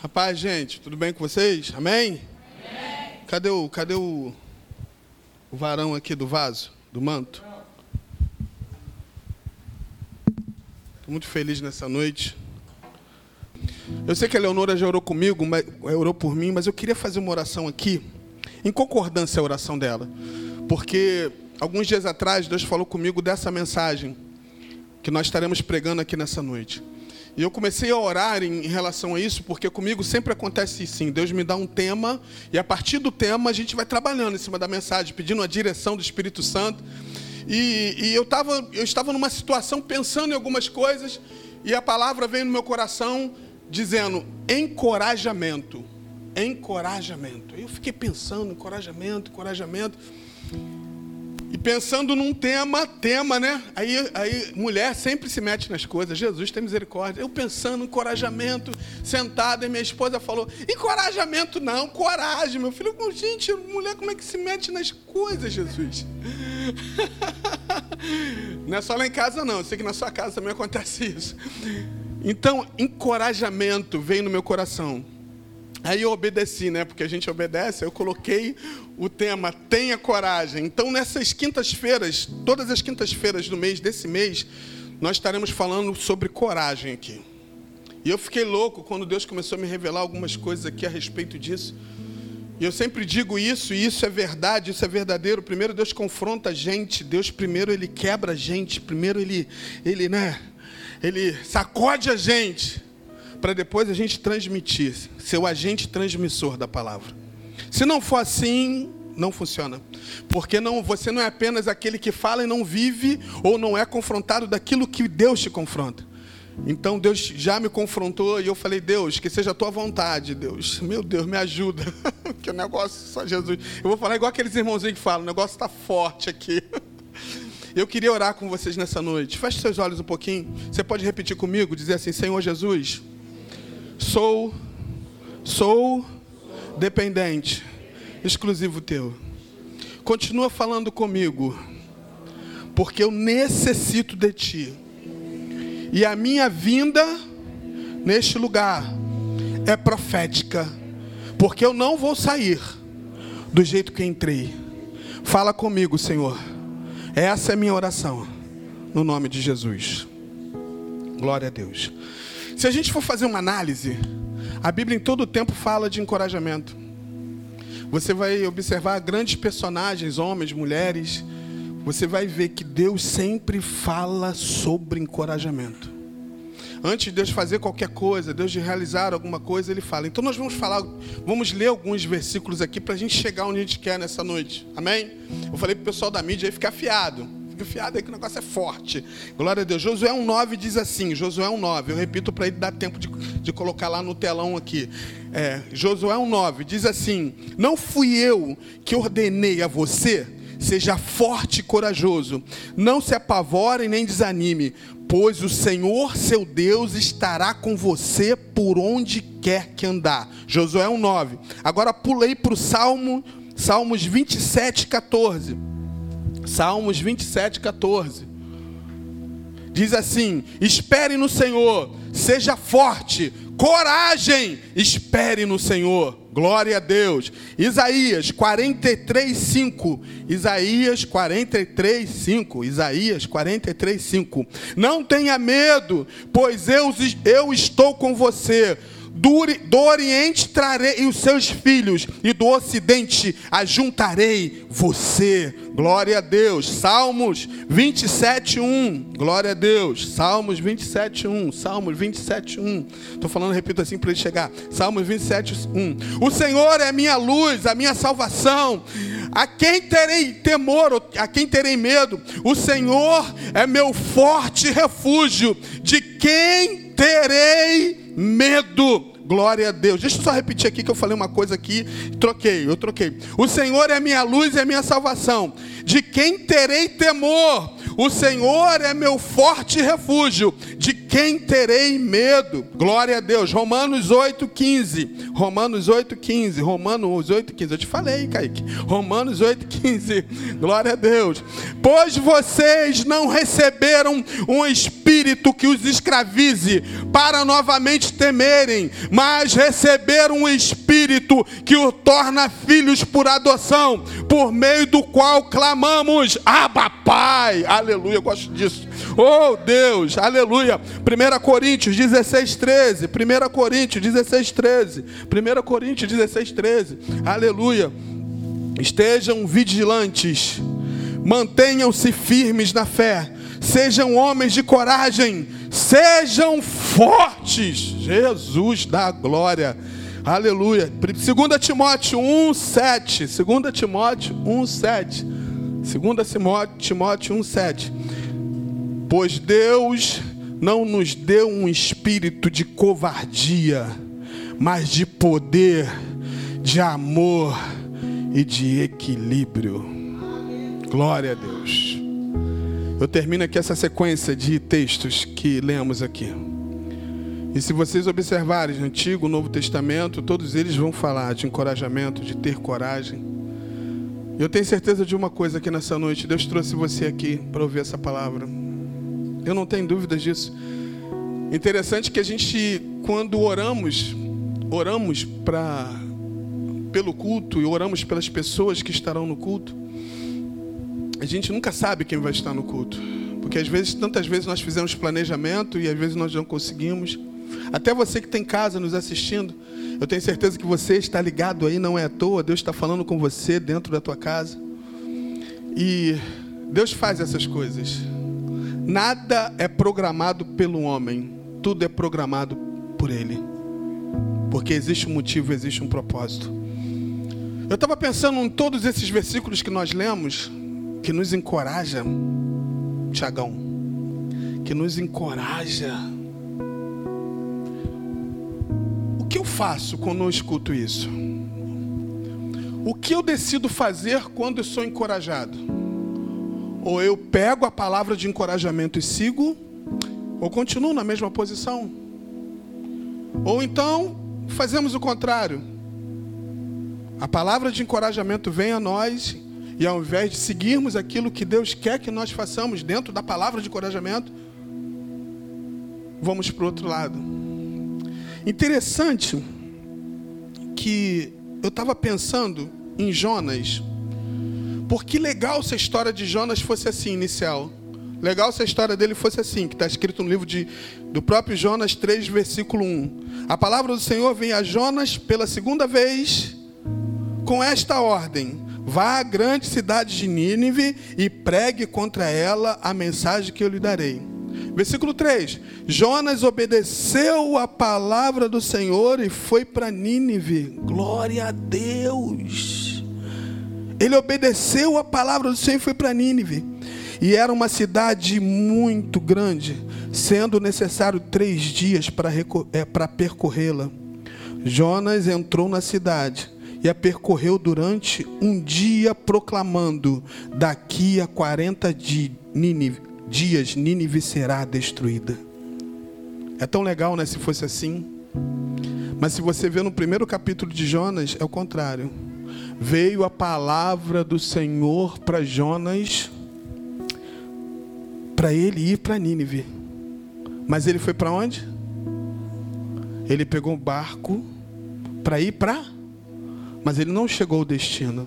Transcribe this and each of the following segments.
Rapaz, gente, tudo bem com vocês? Amém? Amém. Cadê o, cadê o, o varão aqui do vaso, do manto? Estou muito feliz nessa noite. Eu sei que a Leonora já orou comigo, mas, orou por mim, mas eu queria fazer uma oração aqui, em concordância à oração dela. Porque alguns dias atrás Deus falou comigo dessa mensagem que nós estaremos pregando aqui nessa noite. E eu comecei a orar em, relação a isso, porque comigo sempre acontece assim: Deus me dá um tema, e a partir do tema a gente vai trabalhando em cima da mensagem, pedindo a direção do Espírito Santo. E, e eu, tava, eu estava numa situação pensando em algumas coisas, e a palavra veio no meu coração dizendo: encorajamento. Encorajamento. Eu fiquei pensando, encorajamento, encorajamento. E pensando num tema, tema, né? Aí, aí mulher sempre se mete nas coisas. Jesus tem misericórdia. Eu pensando, encorajamento, sentada, e minha esposa falou: encorajamento não, coragem, meu filho. Gente, mulher, como é que se mete nas coisas, Jesus? Não é só lá em casa, não. Eu sei que na sua casa também acontece isso. Então, encorajamento veio no meu coração. Aí eu obedeci, né? Porque a gente obedece. Eu coloquei o tema Tenha Coragem. Então, nessas quintas-feiras, todas as quintas-feiras do mês, desse mês, nós estaremos falando sobre coragem aqui. E eu fiquei louco quando Deus começou a me revelar algumas coisas aqui a respeito disso. E eu sempre digo isso, e isso é verdade, isso é verdadeiro. Primeiro Deus confronta a gente, Deus primeiro ele quebra a gente, primeiro ele, ele, né? Ele sacode a gente para depois a gente transmitir, ser o agente transmissor da palavra. Se não for assim, não funciona. Porque não, você não é apenas aquele que fala e não vive ou não é confrontado daquilo que Deus te confronta. Então Deus já me confrontou e eu falei: Deus, que seja a tua vontade, Deus. Meu Deus, me ajuda. que o negócio só Jesus. Eu vou falar igual aqueles irmãozinhos que falam: o negócio está forte aqui. Eu queria orar com vocês nessa noite. Feche seus olhos um pouquinho. Você pode repetir comigo, dizer assim: Senhor Jesus, Sou, sou dependente, exclusivo teu. Continua falando comigo, porque eu necessito de ti. E a minha vinda neste lugar é profética, porque eu não vou sair do jeito que entrei. Fala comigo, Senhor. Essa é a minha oração, no nome de Jesus. Glória a Deus. Se a gente for fazer uma análise, a Bíblia em todo o tempo fala de encorajamento. Você vai observar grandes personagens, homens, mulheres, você vai ver que Deus sempre fala sobre encorajamento. Antes de Deus fazer qualquer coisa, Deus de realizar alguma coisa, Ele fala. Então nós vamos falar, vamos ler alguns versículos aqui para a gente chegar onde a gente quer nessa noite. Amém? Eu falei para o pessoal da mídia aí ficar fiado fiado aí que o negócio é forte. Glória a Deus. Josué 1,9 diz assim: Josué 1,9. Eu repito para ele dar tempo de, de colocar lá no telão aqui. É, Josué 1,9 diz assim: Não fui eu que ordenei a você, seja forte e corajoso, não se apavore nem desanime, pois o Senhor seu Deus estará com você por onde quer que andar. Josué 1,9. Agora pulei para o Salmo, Salmos 27, 14. Salmos 27, 14. Diz assim: Espere no Senhor, seja forte, coragem, espere no Senhor. Glória a Deus. Isaías 43, 5. Isaías 43, 5. Isaías 43, 5. Não tenha medo, pois eu, eu estou com você do, Oriente trarei os seus filhos, e do Ocidente ajuntarei você. Glória a Deus. Salmos 27, 1. Glória a Deus. Salmos 27, 1. Salmos 27, 1. Estou falando, repito assim para ele chegar. Salmos 27, 1. O Senhor é a minha luz, a minha salvação. A quem terei temor, a quem terei medo? O Senhor é meu forte refúgio. De quem terei medo. Glória a Deus. Deixa eu só repetir aqui que eu falei uma coisa aqui, troquei, eu troquei. O Senhor é minha luz e a minha salvação. De quem terei temor? O Senhor é meu forte refúgio. De quem terei medo? Glória a Deus. Romanos 8,15. Romanos 8,15. Romanos 8,15. Eu te falei, Kaique. Romanos 8,15. Glória a Deus. Pois vocês não receberam um espírito que os escravize para novamente temerem, mas receberam um espírito que o torna filhos por adoção, por meio do qual clamamos: Abba, Pai. Aleluia, eu gosto disso. Oh Deus, aleluia. 1 Coríntios 16, 13. 1 Coríntios 16, 13. 1 Coríntios 16, 13. Aleluia. Estejam vigilantes, mantenham-se firmes na fé, sejam homens de coragem, sejam fortes. Jesus da glória. Aleluia. 2 Timóteo 1, 7. 2 Timóteo 1, 7. 2 Timóteo 1, 7. Pois Deus não nos deu um espírito de covardia, mas de poder, de amor e de equilíbrio. Glória a Deus. Eu termino aqui essa sequência de textos que lemos aqui. E se vocês observarem Antigo e Novo Testamento, todos eles vão falar de encorajamento, de ter coragem. Eu tenho certeza de uma coisa aqui nessa noite: Deus trouxe você aqui para ouvir essa palavra. Eu não tenho dúvidas disso. Interessante que a gente, quando oramos, oramos para pelo culto e oramos pelas pessoas que estarão no culto, a gente nunca sabe quem vai estar no culto. Porque às vezes, tantas vezes nós fizemos planejamento e às vezes nós não conseguimos. Até você que está em casa nos assistindo, eu tenho certeza que você está ligado aí, não é à toa. Deus está falando com você dentro da tua casa. E Deus faz essas coisas. Nada é programado pelo homem, tudo é programado por Ele. Porque existe um motivo, existe um propósito. Eu estava pensando em todos esses versículos que nós lemos, que nos encoraja, Tiagão, que nos encoraja faço quando eu escuto isso? O que eu decido fazer quando eu sou encorajado? Ou eu pego a palavra de encorajamento e sigo, ou continuo na mesma posição? Ou então fazemos o contrário. A palavra de encorajamento vem a nós e ao invés de seguirmos aquilo que Deus quer que nós façamos dentro da palavra de encorajamento, vamos para o outro lado. Interessante que eu estava pensando em Jonas. Porque legal se a história de Jonas fosse assim, inicial. Legal se a história dele fosse assim, que está escrito no livro de, do próprio Jonas 3, versículo 1. A palavra do Senhor vem a Jonas pela segunda vez com esta ordem: Vá à grande cidade de Nínive e pregue contra ela a mensagem que eu lhe darei. Versículo 3: Jonas obedeceu a palavra do Senhor e foi para Nínive. Glória a Deus. Ele obedeceu a palavra do Senhor e foi para Nínive. E era uma cidade muito grande, sendo necessário três dias para, é, para percorrê-la. Jonas entrou na cidade e a percorreu durante um dia, proclamando: Daqui a 40 de Nínive, dias Nínive será destruída. É tão legal, né, se fosse assim. Mas se você vê no primeiro capítulo de Jonas, é o contrário. Veio a palavra do Senhor para Jonas para ele ir para Nínive. Mas ele foi para onde? Ele pegou um barco para ir para mas ele não chegou ao destino.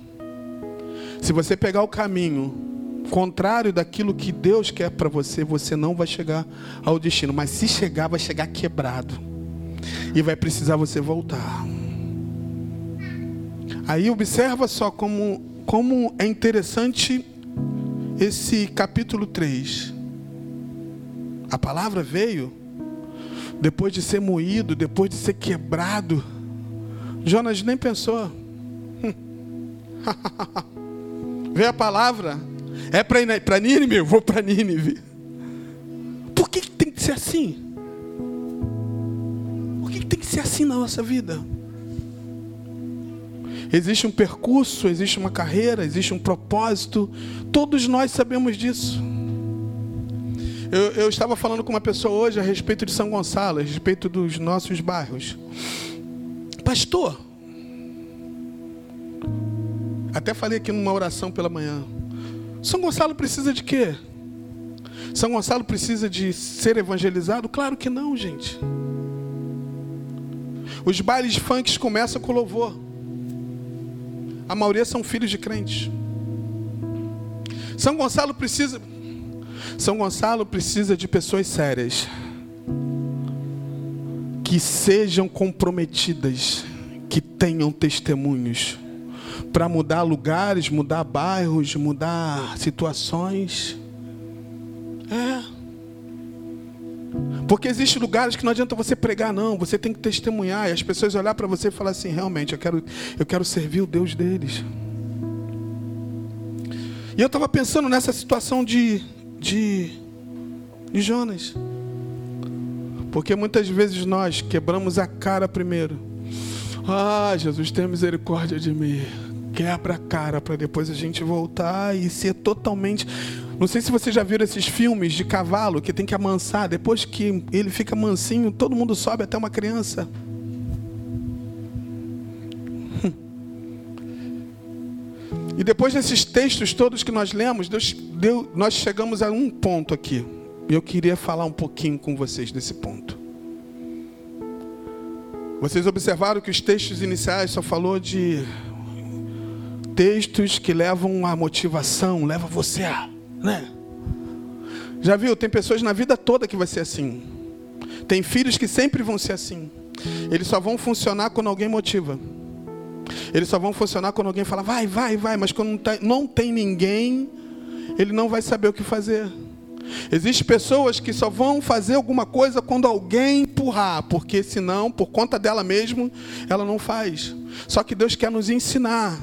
Se você pegar o caminho contrário daquilo que Deus quer para você, você não vai chegar ao destino. Mas se chegar, vai chegar quebrado. E vai precisar você voltar. Aí observa só como, como é interessante esse capítulo 3. A palavra veio depois de ser moído, depois de ser quebrado. Jonas nem pensou. Veio a palavra, é para Nínive? Eu vou para Nínive. Por que, que tem que ser assim? Por que, que tem que ser assim na nossa vida? Existe um percurso, existe uma carreira, existe um propósito. Todos nós sabemos disso. Eu, eu, estava falando com uma pessoa hoje a respeito de São Gonçalo, a respeito dos nossos bairros. Pastor, até falei aqui numa oração pela manhã. São Gonçalo precisa de quê? São Gonçalo precisa de ser evangelizado? Claro que não, gente. Os bailes funks começam com louvor. A maioria são filhos de crentes. São Gonçalo precisa São Gonçalo precisa de pessoas sérias que sejam comprometidas, que tenham testemunhos para mudar lugares, mudar bairros, mudar situações. É. Porque existem lugares que não adianta você pregar, não. Você tem que testemunhar. E as pessoas olhar para você e falar assim: realmente, eu quero, eu quero servir o Deus deles. E eu estava pensando nessa situação de, de, de Jonas. Porque muitas vezes nós quebramos a cara primeiro. Ah, Jesus, tenha misericórdia de mim. Quebra a cara para depois a gente voltar e ser totalmente não sei se você já viram esses filmes de cavalo que tem que amansar. Depois que ele fica mansinho, todo mundo sobe até uma criança. E depois desses textos todos que nós lemos, Deus, Deus, nós chegamos a um ponto aqui. E eu queria falar um pouquinho com vocês desse ponto. Vocês observaram que os textos iniciais só falou de textos que levam à motivação, leva você a né? Já viu? Tem pessoas na vida toda que vai ser assim. Tem filhos que sempre vão ser assim. Eles só vão funcionar quando alguém motiva. Eles só vão funcionar quando alguém fala, vai, vai, vai. Mas quando não tem ninguém, ele não vai saber o que fazer. Existem pessoas que só vão fazer alguma coisa quando alguém empurrar, porque senão, por conta dela mesma, ela não faz. Só que Deus quer nos ensinar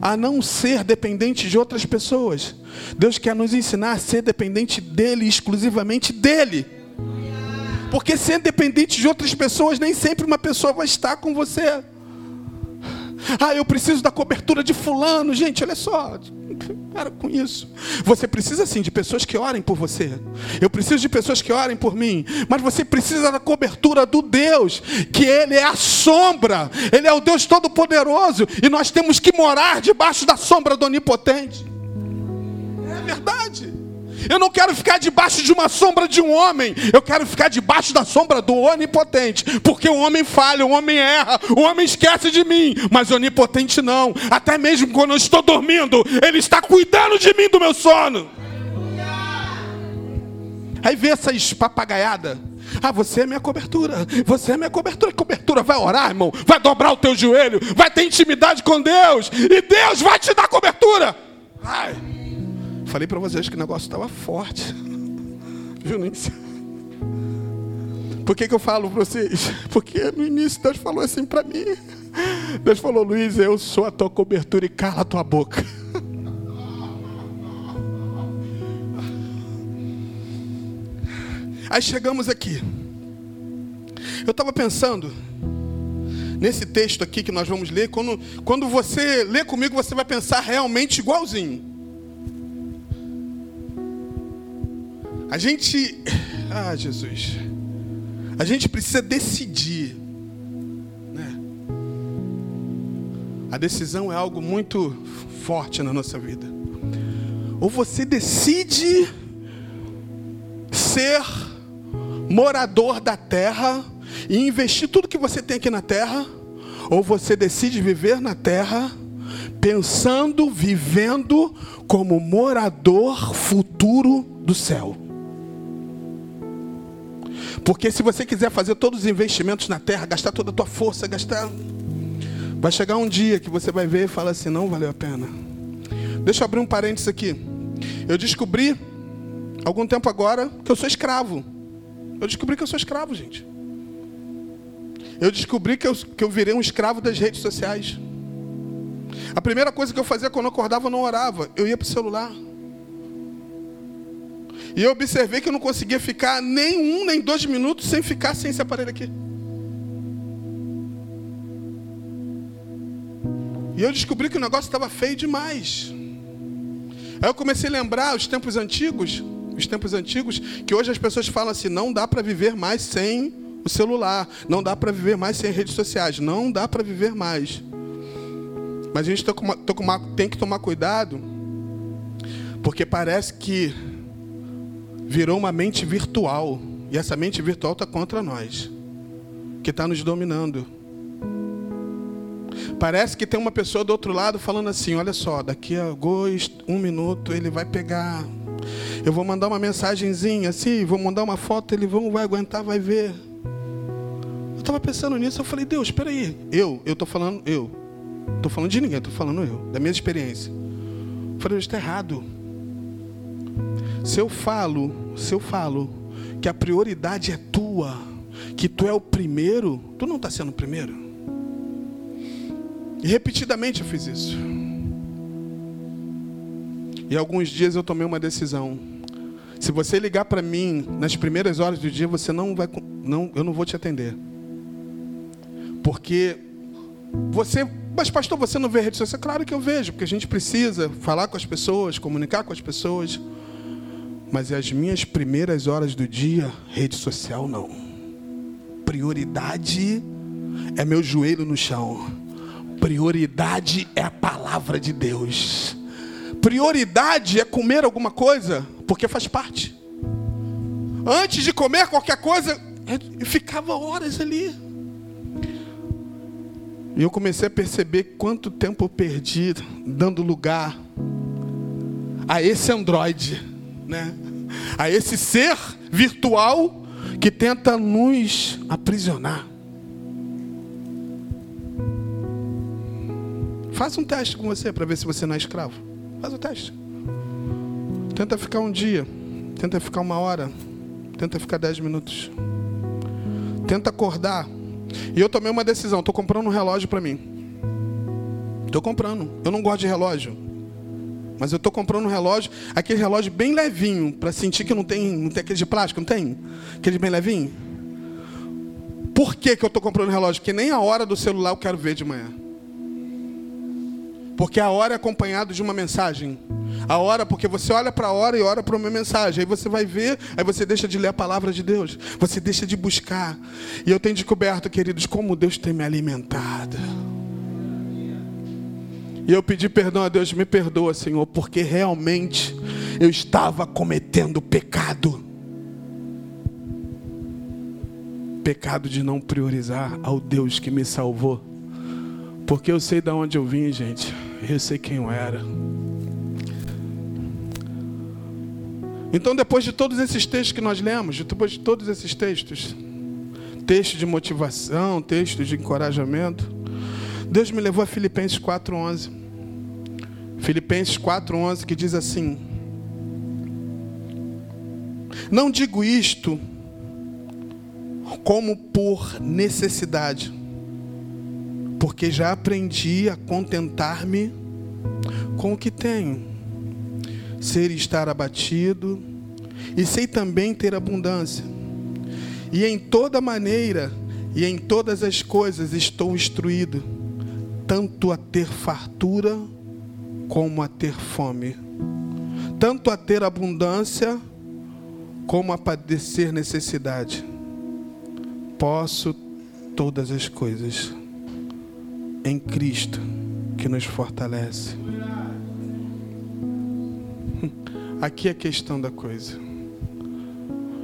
a não ser dependente de outras pessoas. Deus quer nos ensinar a ser dependente dele, exclusivamente dele. Porque ser dependente de outras pessoas, nem sempre uma pessoa vai estar com você. Ah, eu preciso da cobertura de fulano. Gente, olha só. Para com isso. Você precisa sim de pessoas que orem por você. Eu preciso de pessoas que orem por mim. Mas você precisa da cobertura do Deus, que Ele é a sombra. Ele é o Deus Todo-Poderoso. E nós temos que morar debaixo da sombra do Onipotente. É verdade. Eu não quero ficar debaixo de uma sombra de um homem. Eu quero ficar debaixo da sombra do onipotente. Porque o homem falha, o homem erra, o homem esquece de mim. Mas onipotente não. Até mesmo quando eu estou dormindo, ele está cuidando de mim do meu sono. Aí vê essas papagaiadas. Ah, você é minha cobertura. Você é minha cobertura. Cobertura, vai orar, irmão. Vai dobrar o teu joelho. Vai ter intimidade com Deus. E Deus vai te dar cobertura. Vai. Falei para vocês que o negócio estava forte. Viu, Nícia? Por que, que eu falo para vocês? Porque no início Deus falou assim para mim. Deus falou, Luiz, eu sou a tua cobertura e cala a tua boca. Aí chegamos aqui. Eu estava pensando nesse texto aqui que nós vamos ler. Quando, quando você lê comigo, você vai pensar realmente igualzinho. A gente. Ah, Jesus. A gente precisa decidir. Né? A decisão é algo muito forte na nossa vida. Ou você decide ser morador da terra e investir tudo que você tem aqui na terra, ou você decide viver na terra pensando, vivendo como morador futuro do céu. Porque se você quiser fazer todos os investimentos na terra, gastar toda a tua força, gastar. Vai chegar um dia que você vai ver e falar assim, não valeu a pena. Deixa eu abrir um parênteses aqui. Eu descobri, algum tempo agora, que eu sou escravo. Eu descobri que eu sou escravo, gente. Eu descobri que eu, que eu virei um escravo das redes sociais. A primeira coisa que eu fazia quando eu acordava, eu não orava. Eu ia para o celular. E eu observei que eu não conseguia ficar nem um, nem dois minutos sem ficar sem esse aparelho aqui. E eu descobri que o negócio estava feio demais. Aí eu comecei a lembrar os tempos antigos, os tempos antigos, que hoje as pessoas falam assim: não dá para viver mais sem o celular, não dá para viver mais sem redes sociais, não dá para viver mais. Mas a gente tem que tomar cuidado, porque parece que virou uma mente virtual, e essa mente virtual está contra nós, que está nos dominando. Parece que tem uma pessoa do outro lado falando assim: olha só, daqui a dois, um minuto ele vai pegar. Eu vou mandar uma mensagenzinha assim, vou mandar uma foto, ele não vai aguentar, vai ver. Eu estava pensando nisso, eu falei, Deus, espera aí. Eu, eu estou falando, eu. Estou falando de ninguém, estou falando eu, da minha experiência. Eu falei, está errado. Se eu falo, se eu falo que a prioridade é tua, que tu é o primeiro, tu não está sendo o primeiro. E repetidamente eu fiz isso. E alguns dias eu tomei uma decisão. Se você ligar para mim nas primeiras horas do dia, você não vai não, eu não vou te atender. Porque você, mas pastor, você não vê rede social? Claro que eu vejo, porque a gente precisa falar com as pessoas, comunicar com as pessoas. Mas as minhas primeiras horas do dia, rede social não. Prioridade é meu joelho no chão Prioridade é a palavra de Deus. Prioridade é comer alguma coisa, porque faz parte. Antes de comer qualquer coisa, eu ficava horas ali. E eu comecei a perceber quanto tempo eu perdi dando lugar a esse androide, né? A esse ser virtual que tenta nos aprisionar. Faça um teste com você para ver se você não é escravo. Faz o teste. Tenta ficar um dia. Tenta ficar uma hora. Tenta ficar dez minutos. Tenta acordar. E eu tomei uma decisão. Estou comprando um relógio para mim. Estou comprando. Eu não gosto de relógio. Mas eu estou comprando um relógio, aquele relógio bem levinho, para sentir que não tem, não tem aquele de plástico, não tem? Aquele bem levinho. Por que, que eu estou comprando um relógio? Porque nem a hora do celular eu quero ver de manhã. Porque a hora é acompanhado de uma mensagem. A hora, porque você olha para a hora e ora para uma mensagem. Aí você vai ver, aí você deixa de ler a palavra de Deus. Você deixa de buscar. E eu tenho descoberto, queridos, como Deus tem me alimentado. E eu pedi perdão a Deus, me perdoa, Senhor, porque realmente eu estava cometendo pecado. Pecado de não priorizar ao Deus que me salvou. Porque eu sei de onde eu vim, gente. Eu sei quem eu era. Então, depois de todos esses textos que nós lemos, depois de todos esses textos, textos de motivação, textos de encorajamento, Deus me levou a Filipenses 4:11. Filipenses 4:11 que diz assim: Não digo isto como por necessidade, porque já aprendi a contentar-me com o que tenho, ser e estar abatido, e sei também ter abundância. E em toda maneira e em todas as coisas estou instruído, tanto a ter fartura como a ter fome, tanto a ter abundância como a padecer necessidade. Posso todas as coisas em Cristo que nos fortalece. Aqui é a questão da coisa.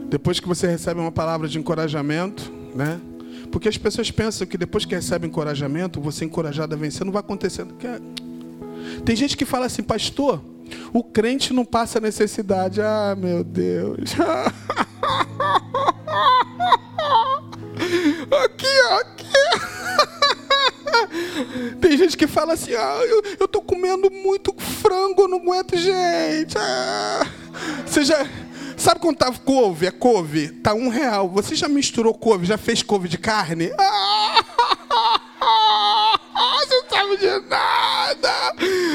Depois que você recebe uma palavra de encorajamento, né? Porque as pessoas pensam que depois que recebe encorajamento, você é encorajado a vencer, não vai acontecer. Tem gente que fala assim, pastor, o crente não passa necessidade. Ah, meu Deus. aqui, aqui. Tem gente que fala assim: ah, eu, eu tô comendo muito frango, eu não aguento, gente. Ah. Você já. Sabe quando tá couve? É couve? Tá um real. Você já misturou couve? Já fez couve de carne? Ah, você não sabe de nada.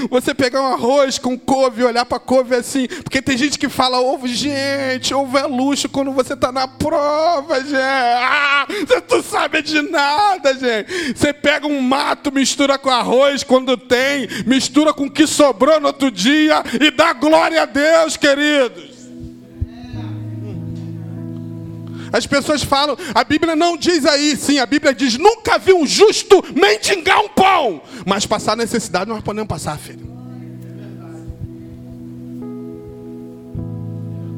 você pegar um arroz com couve e olhar para couve assim, porque tem gente que fala ovo, gente, ovo é luxo quando você está na prova, gente. Ah, você não sabe de nada, gente. Você pega um mato, mistura com arroz quando tem, mistura com o que sobrou no outro dia e dá glória a Deus, queridos. As pessoas falam, a Bíblia não diz aí, sim, a Bíblia diz: nunca vi um justo mendigar um pão. Mas passar necessidade nós podemos passar, filho.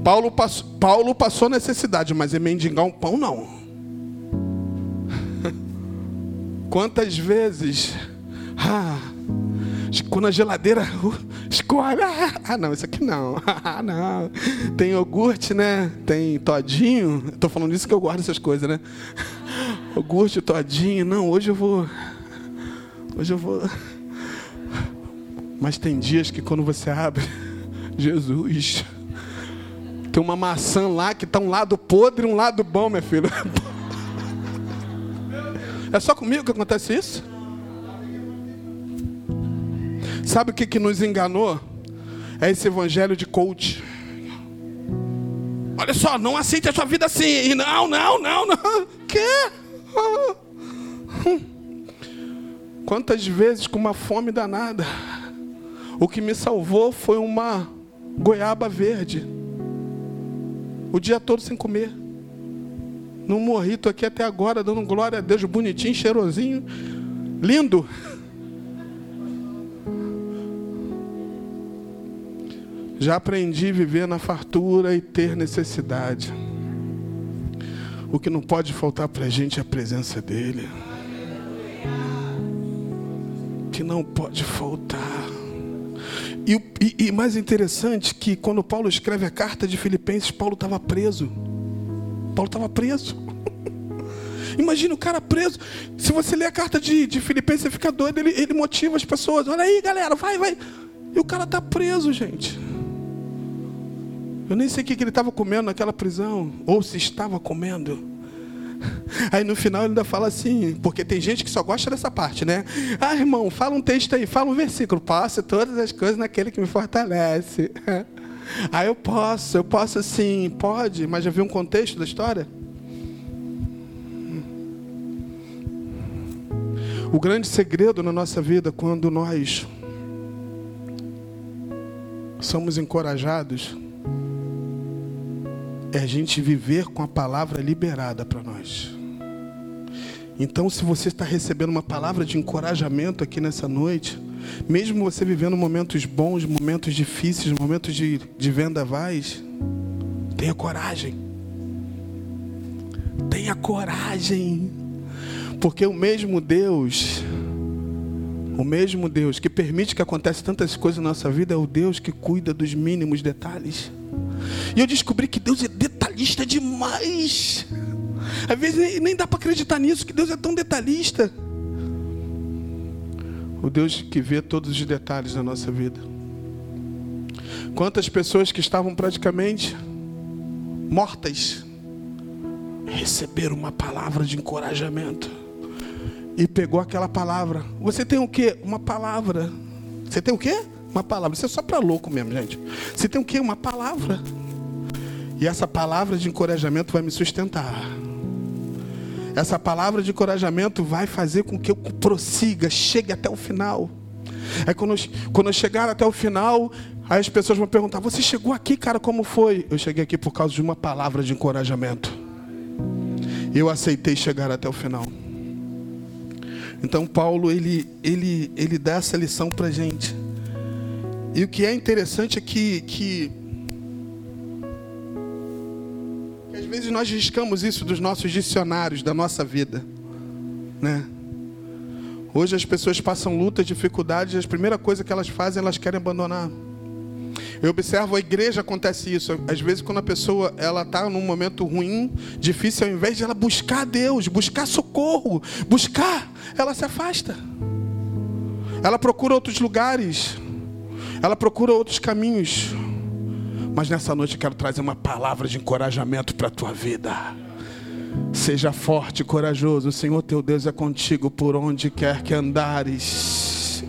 Paulo passou, Paulo passou necessidade, mas é mendigar um pão não. Quantas vezes, ah, quando a geladeira uh, escolhe, ah, não, isso aqui não, ah, não. Tem iogurte, né? Tem todinho. Estou falando disso que eu guardo essas coisas, né? Iogurte, todinho. Não, hoje eu vou. Hoje eu vou. Mas tem dias que quando você abre, Jesus, tem uma maçã lá que está um lado podre e um lado bom, meu filho. É só comigo que acontece isso? Sabe o que, que nos enganou? É esse evangelho de coach. Olha só, não aceite a sua vida assim. Não, não, não, não. Quê? Quantas vezes com uma fome danada. O que me salvou foi uma goiaba verde. O dia todo sem comer. Num morrito aqui até agora, dando glória a Deus, bonitinho, cheirosinho, lindo. Já aprendi a viver na fartura e ter necessidade. O que não pode faltar para a gente é a presença dEle. Que não pode faltar. E, e, e mais interessante que quando Paulo escreve a carta de Filipenses, Paulo estava preso. Paulo estava preso. Imagina o cara preso. Se você ler a carta de, de Filipenses, você fica doido. Ele, ele motiva as pessoas. Olha aí, galera, vai, vai. E o cara está preso, gente. Eu nem sei o que ele estava comendo naquela prisão, ou se estava comendo. Aí no final ele ainda fala assim, porque tem gente que só gosta dessa parte, né? Ah, irmão, fala um texto aí, fala um versículo. Passe todas as coisas naquele que me fortalece. Aí eu posso, eu posso sim, pode, mas já viu um contexto da história? O grande segredo na nossa vida, quando nós somos encorajados, é a gente viver com a palavra liberada para nós. Então, se você está recebendo uma palavra de encorajamento aqui nessa noite, mesmo você vivendo momentos bons, momentos difíceis, momentos de, de vendavais, tenha coragem. Tenha coragem. Porque o mesmo Deus, o mesmo Deus que permite que aconteça tantas coisas na nossa vida, é o Deus que cuida dos mínimos detalhes. E eu descobri que Deus é detalhista demais. Às vezes nem, dá para acreditar nisso, que Deus é tão detalhista. O Deus que vê todos os detalhes da nossa vida. Quantas pessoas que estavam praticamente mortas receberam uma palavra de encorajamento. E pegou aquela palavra. Você tem o quê? Uma palavra. Você tem o quê? Uma palavra. Isso é só para louco mesmo, gente. Você tem o quê? Uma palavra. E essa palavra de encorajamento vai me sustentar. Essa palavra de encorajamento vai fazer com que eu prossiga, chegue até o final. Aí quando eu, quando eu chegar até o final, aí as pessoas vão perguntar: Você chegou aqui, cara, como foi? Eu cheguei aqui por causa de uma palavra de encorajamento. Eu aceitei chegar até o final. Então Paulo ele ele ele dá essa lição para gente. E o que é interessante é que, que vezes nós riscamos isso dos nossos dicionários, da nossa vida. Né? Hoje as pessoas passam lutas, dificuldades, e a primeira coisa que elas fazem, elas querem abandonar. Eu observo a igreja acontece isso. Às vezes quando a pessoa ela está num momento ruim, difícil, ao invés de ela buscar Deus, buscar socorro, buscar, ela se afasta. Ela procura outros lugares. Ela procura outros caminhos. Mas nessa noite eu quero trazer uma palavra de encorajamento para a tua vida. Seja forte e corajoso, o Senhor teu Deus é contigo por onde quer que andares.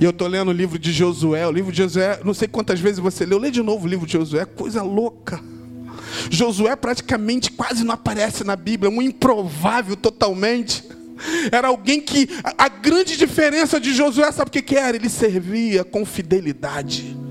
E eu estou lendo o livro de Josué. O livro de Josué, não sei quantas vezes você leu. Lê de novo o livro de Josué, coisa louca. Josué praticamente quase não aparece na Bíblia, um improvável totalmente. Era alguém que. A, grande diferença de Josué, sabe o que, que era? Ele servia com fidelidade.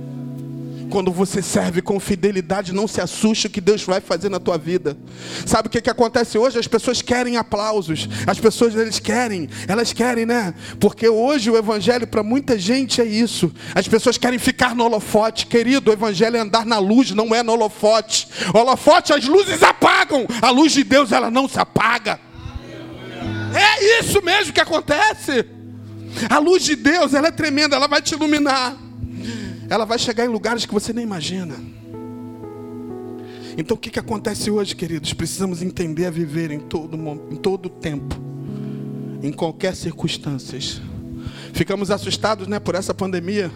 Quando você serve com fidelidade, não se assuste o que Deus vai fazer na tua vida. Sabe o que, que acontece hoje? As pessoas querem aplausos. As pessoas eles querem, elas querem, né? Porque hoje o evangelho para muita gente é isso. As pessoas querem ficar no holofote. Querido, o evangelho é andar na luz, não é no holofote. Holofote as luzes apagam. A luz de Deus ela não se apaga. É isso mesmo que acontece. A luz de Deus, ela é tremenda, ela vai te iluminar ela vai chegar em lugares que você nem imagina. Então o que, que acontece hoje, queridos? Precisamos entender a viver em todo, em todo tempo, em qualquer circunstância. Ficamos assustados né, por essa pandemia,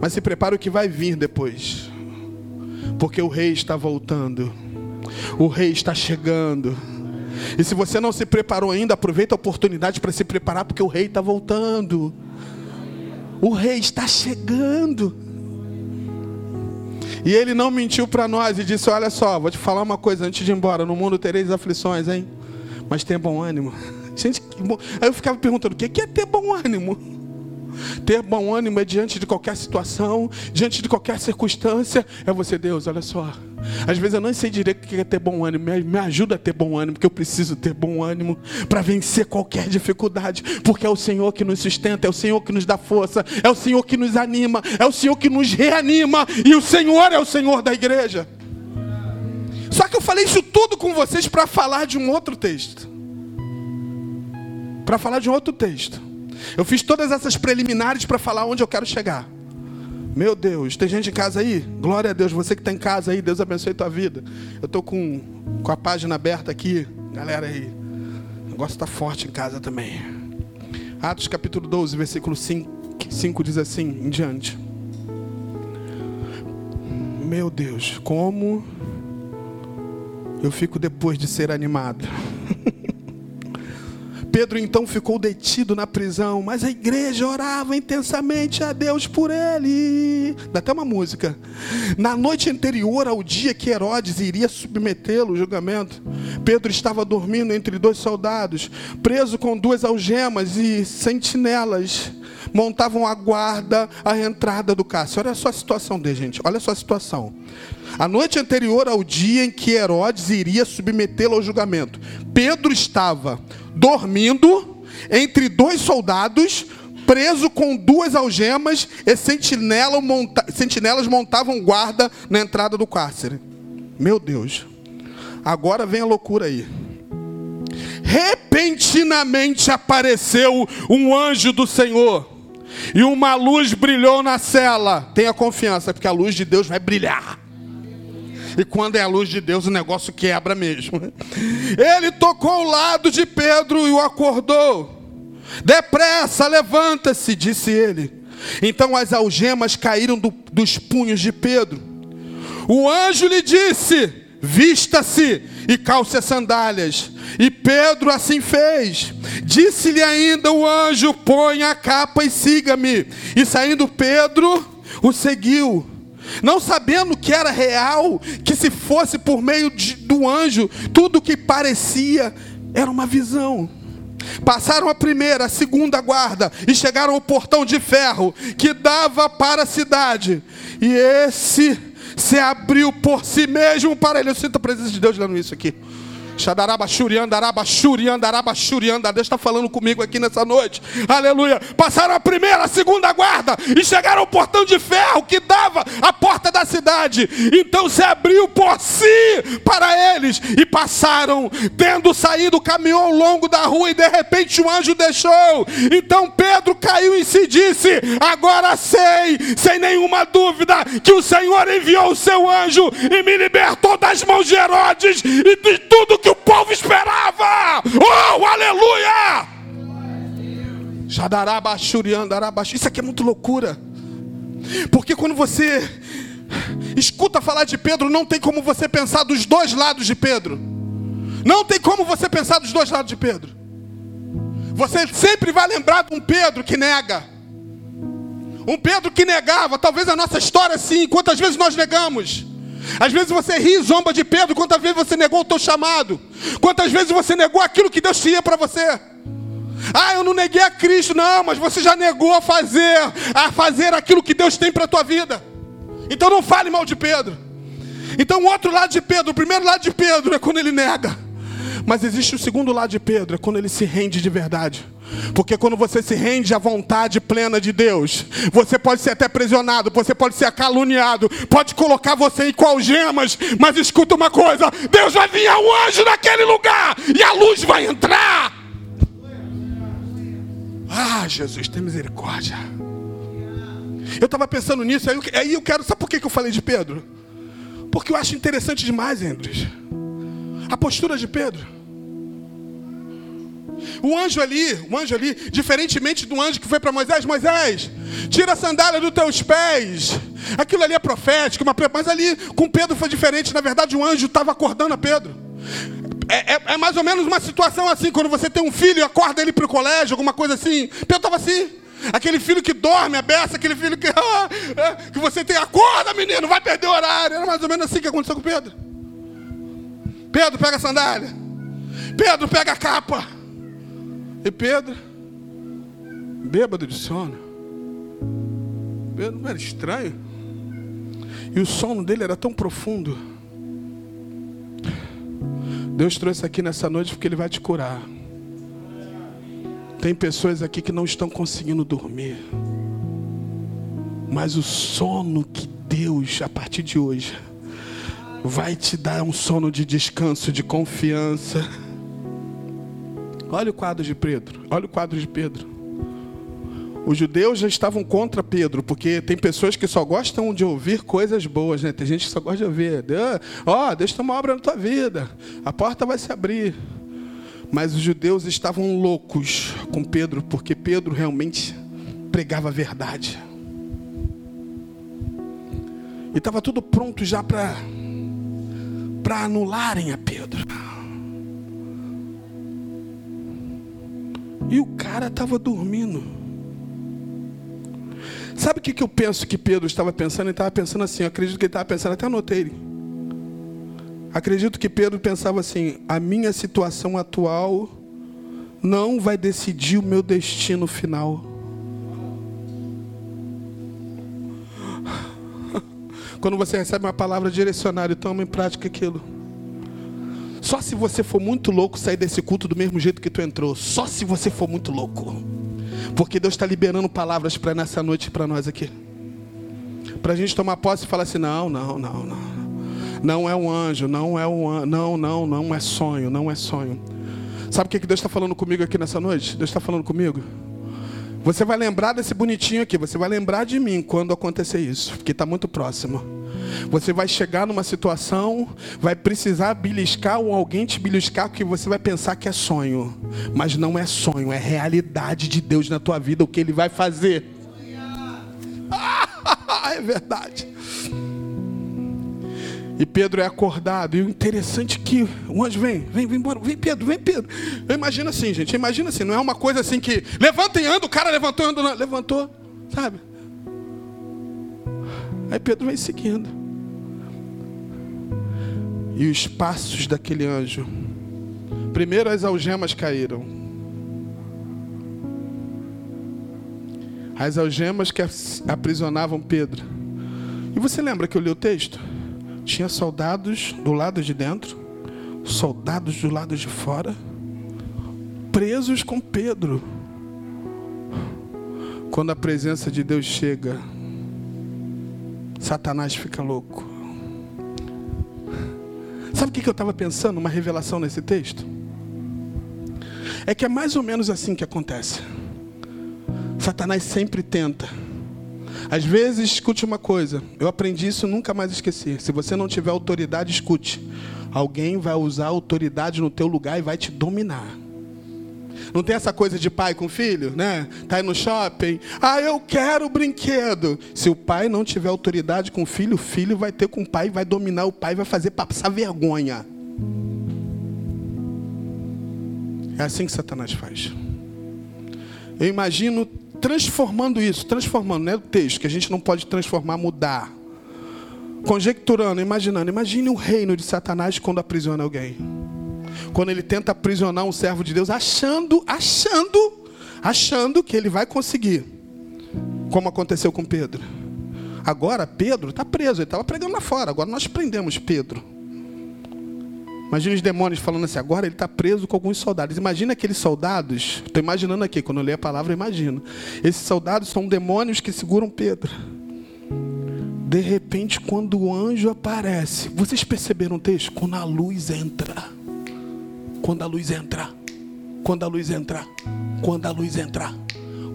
mas se prepara o que vai vir depois, porque o rei está voltando, o rei está chegando. E se você não se preparou ainda, aproveita a oportunidade para se preparar, porque o rei está voltando. O rei está chegando. E ele não mentiu para nós e disse: Olha só, vou te falar uma coisa antes de ir embora. No mundo tereis aflições, hein? Mas tenha bom ânimo. Gente, aí eu ficava perguntando: o que é ter bom ânimo? Ter bom ânimo é diante de qualquer situação, diante de qualquer circunstância. É você, Deus, olha só. Às vezes eu não sei direito o que é ter bom ânimo. Me ajuda a ter bom ânimo, porque eu preciso ter bom ânimo para vencer qualquer dificuldade. Porque é o Senhor que nos sustenta, é o Senhor que nos dá força, é o Senhor que nos anima, é o Senhor que nos reanima. E o Senhor é o Senhor da igreja. Só que eu falei isso tudo com vocês para falar de um outro texto. Para falar de um outro texto. Eu fiz todas essas preliminares para falar onde eu quero chegar. Meu Deus, tem gente em casa aí? Glória a Deus, você que está em casa aí, Deus abençoe tua vida. Eu estou com, com a página aberta aqui, galera aí. O negócio está forte em casa também. Atos capítulo 12, versículo 5, 5 diz assim em diante. Meu Deus, como eu fico depois de ser animado. Pedro então ficou detido na prisão, mas a igreja orava intensamente a Deus por ele. Dá até uma música. Na noite anterior ao dia que Herodes iria submetê-lo ao julgamento, Pedro estava dormindo entre dois soldados, preso com duas algemas e sentinelas montavam a guarda à entrada do cárcere. Olha só a situação dele, gente. Olha só a situação. A noite anterior ao dia em que Herodes iria submetê-lo ao julgamento, Pedro estava dormindo entre dois soldados, preso com duas algemas, e sentinela monta sentinelas montavam guarda na entrada do cárcere. Meu Deus. Agora vem a loucura aí. Repentinamente apareceu um anjo do Senhor. E uma luz brilhou na cela. Tenha confiança, porque a luz de Deus vai brilhar. E quando é a luz de Deus, o negócio quebra mesmo. Ele tocou o lado de Pedro e o acordou. Depressa, levanta-se, disse ele. Então as algemas caíram do, dos punhos de Pedro. O anjo lhe disse: Vista-se e calce as sandálias. E Pedro assim fez. Disse-lhe ainda o anjo: Põe a capa e siga-me. E saindo Pedro, o seguiu não sabendo que era real, que se fosse por meio de, do anjo, tudo que parecia era uma visão. Passaram a primeira, a segunda guarda e chegaram ao portão de ferro que dava para a cidade. E esse se abriu por si mesmo para ele. Eu sinto a presença de Deus lendo isso aqui. Deus está falando comigo aqui nessa noite. Aleluia. Passaram a primeira, a segunda guarda e chegaram ao portão de ferro que dava à porta da cidade. Então se abriu por si para eles e passaram. Tendo saído, caminhou ao longo da rua e de repente um anjo deixou. Então Pedro caiu e disse: Agora sei, sem nenhuma dúvida, que o Senhor enviou o seu anjo e me libertou das mãos de Herodes e de tudo que que o povo esperava. Oh, aleluia! Isso aqui é muito loucura. Porque quando você escuta falar de Pedro, não tem como você pensar dos dois lados de Pedro. Não tem como você pensar dos dois lados de Pedro. Você sempre vai lembrar de um Pedro que nega. Um Pedro que negava, talvez a nossa história sim, quantas vezes nós negamos. Às vezes você ri e zomba de Pedro, quantas vezes você negou o teu chamado? Quantas vezes você negou aquilo que Deus tinha para você? Ah, eu não neguei a Cristo, não, mas você já negou a fazer, a fazer aquilo que Deus tem para a tua vida. Então não fale mal de Pedro. Então o outro lado de Pedro, o primeiro lado de Pedro é quando ele nega. Mas existe o segundo lado de Pedro, é quando ele se rende de verdade. Porque quando você se rende à vontade plena de Deus, você pode ser até prisionado, você pode ser caluniado, pode colocar você em qual gemas, mas escuta uma coisa: Deus vai vir um anjo naquele lugar e a luz vai entrar. Ah, Jesus, tem misericórdia. Eu estava pensando nisso, aí eu, aí eu quero. Sabe por que eu falei de Pedro? Porque eu acho interessante demais, Andres, a postura de Pedro. O anjo ali, o anjo ali, diferentemente do anjo que foi para Moisés, Moisés, tira a sandália dos teus pés. Aquilo ali é profético, mas ali com Pedro foi diferente. Na verdade, o anjo estava acordando a Pedro. É, é, é, mais ou menos uma situação assim, quando você tem um filho e acorda ele para o colégio, alguma coisa assim. Pedro estava assim. Aquele filho que dorme, abeça, aquele filho que, que você tem, acorda menino, vai perder o horário. Era mais ou menos assim que aconteceu com Pedro. Pedro, pega a sandália. Pedro, pega a capa. E Pedro, bêbado de sono. Pedro não era estranho. E o sono dele era tão profundo. Deus trouxe aqui nessa noite porque Ele vai te curar. Tem pessoas aqui que não estão conseguindo dormir. Mas o sono que Deus, a partir de hoje, vai te dar um sono de descanso, de confiança Olha o quadro de Pedro. Olha o quadro de Pedro. Os judeus já estavam contra Pedro, porque tem pessoas que só gostam de ouvir coisas boas, né? Tem gente que só gosta de ouvir. Ó, oh, Deus tem uma obra na tua vida. A porta vai se abrir. Mas os judeus estavam loucos com Pedro, porque Pedro realmente pregava a verdade. E estava tudo pronto já para para anularem a Pedro. E o cara estava dormindo. Sabe o que, que eu penso que Pedro estava pensando? Ele estava pensando assim, acredito que ele estava pensando, até anotei. Acredito que Pedro pensava assim: a minha situação atual não vai decidir o meu destino final. Quando você recebe uma palavra direcionada toma em prática aquilo. Só se você for muito louco sair desse culto do mesmo jeito que tu entrou. Só se você for muito louco. Porque Deus está liberando palavras para nessa noite para nós aqui. Para a gente tomar posse e falar assim: não, não, não, não. Não é um anjo, não é um anjo, não, não, não é sonho, não é sonho. Sabe o que Deus está falando comigo aqui nessa noite? Deus está falando comigo. Você vai lembrar desse bonitinho aqui, você vai lembrar de mim quando acontecer isso, porque está muito próximo. Você vai chegar numa situação, vai precisar beliscar ou alguém te beliscar que você vai pensar que é sonho, mas não é sonho, é realidade de Deus na tua vida o que ele vai fazer. é verdade. E Pedro é acordado. E o interessante é que o anjo vem, vem, vem embora, vem Pedro, vem Pedro. Eu imagino assim, gente, imagina assim, não é uma coisa assim que levanta e anda, o cara levantou e anda, levantou, sabe? Aí Pedro vem seguindo. E os passos daquele anjo. Primeiro as algemas caíram. As algemas que aprisionavam Pedro. E você lembra que eu li o texto? Tinha soldados do lado de dentro, soldados do lado de fora, presos com Pedro. Quando a presença de Deus chega, Satanás fica louco. Sabe o que eu estava pensando? Uma revelação nesse texto? É que é mais ou menos assim que acontece. Satanás sempre tenta. Às vezes, escute uma coisa. Eu aprendi isso nunca mais esqueci. Se você não tiver autoridade, escute. Alguém vai usar autoridade no teu lugar e vai te dominar. Não tem essa coisa de pai com filho, né? Tá aí no shopping. Ah, eu quero o brinquedo. Se o pai não tiver autoridade com o filho, o filho vai ter com o pai, vai dominar o pai, vai fazer passar vergonha. É assim que Satanás faz. Eu imagino transformando isso, transformando, não é o texto, que a gente não pode transformar, mudar. Conjecturando, imaginando. Imagine o reino de Satanás quando aprisiona alguém. Quando ele tenta aprisionar um servo de Deus, achando, achando, achando que ele vai conseguir. Como aconteceu com Pedro. Agora Pedro está preso, ele estava pregando lá fora. Agora nós prendemos Pedro. Imagina os demônios falando assim, agora ele está preso com alguns soldados. Imagina aqueles soldados, estou imaginando aqui, quando eu leio a palavra, imagino. Esses soldados são demônios que seguram Pedro. De repente, quando o anjo aparece, vocês perceberam o texto? Quando a luz entra. Quando a luz entra. Quando a luz entra. Quando a luz entra.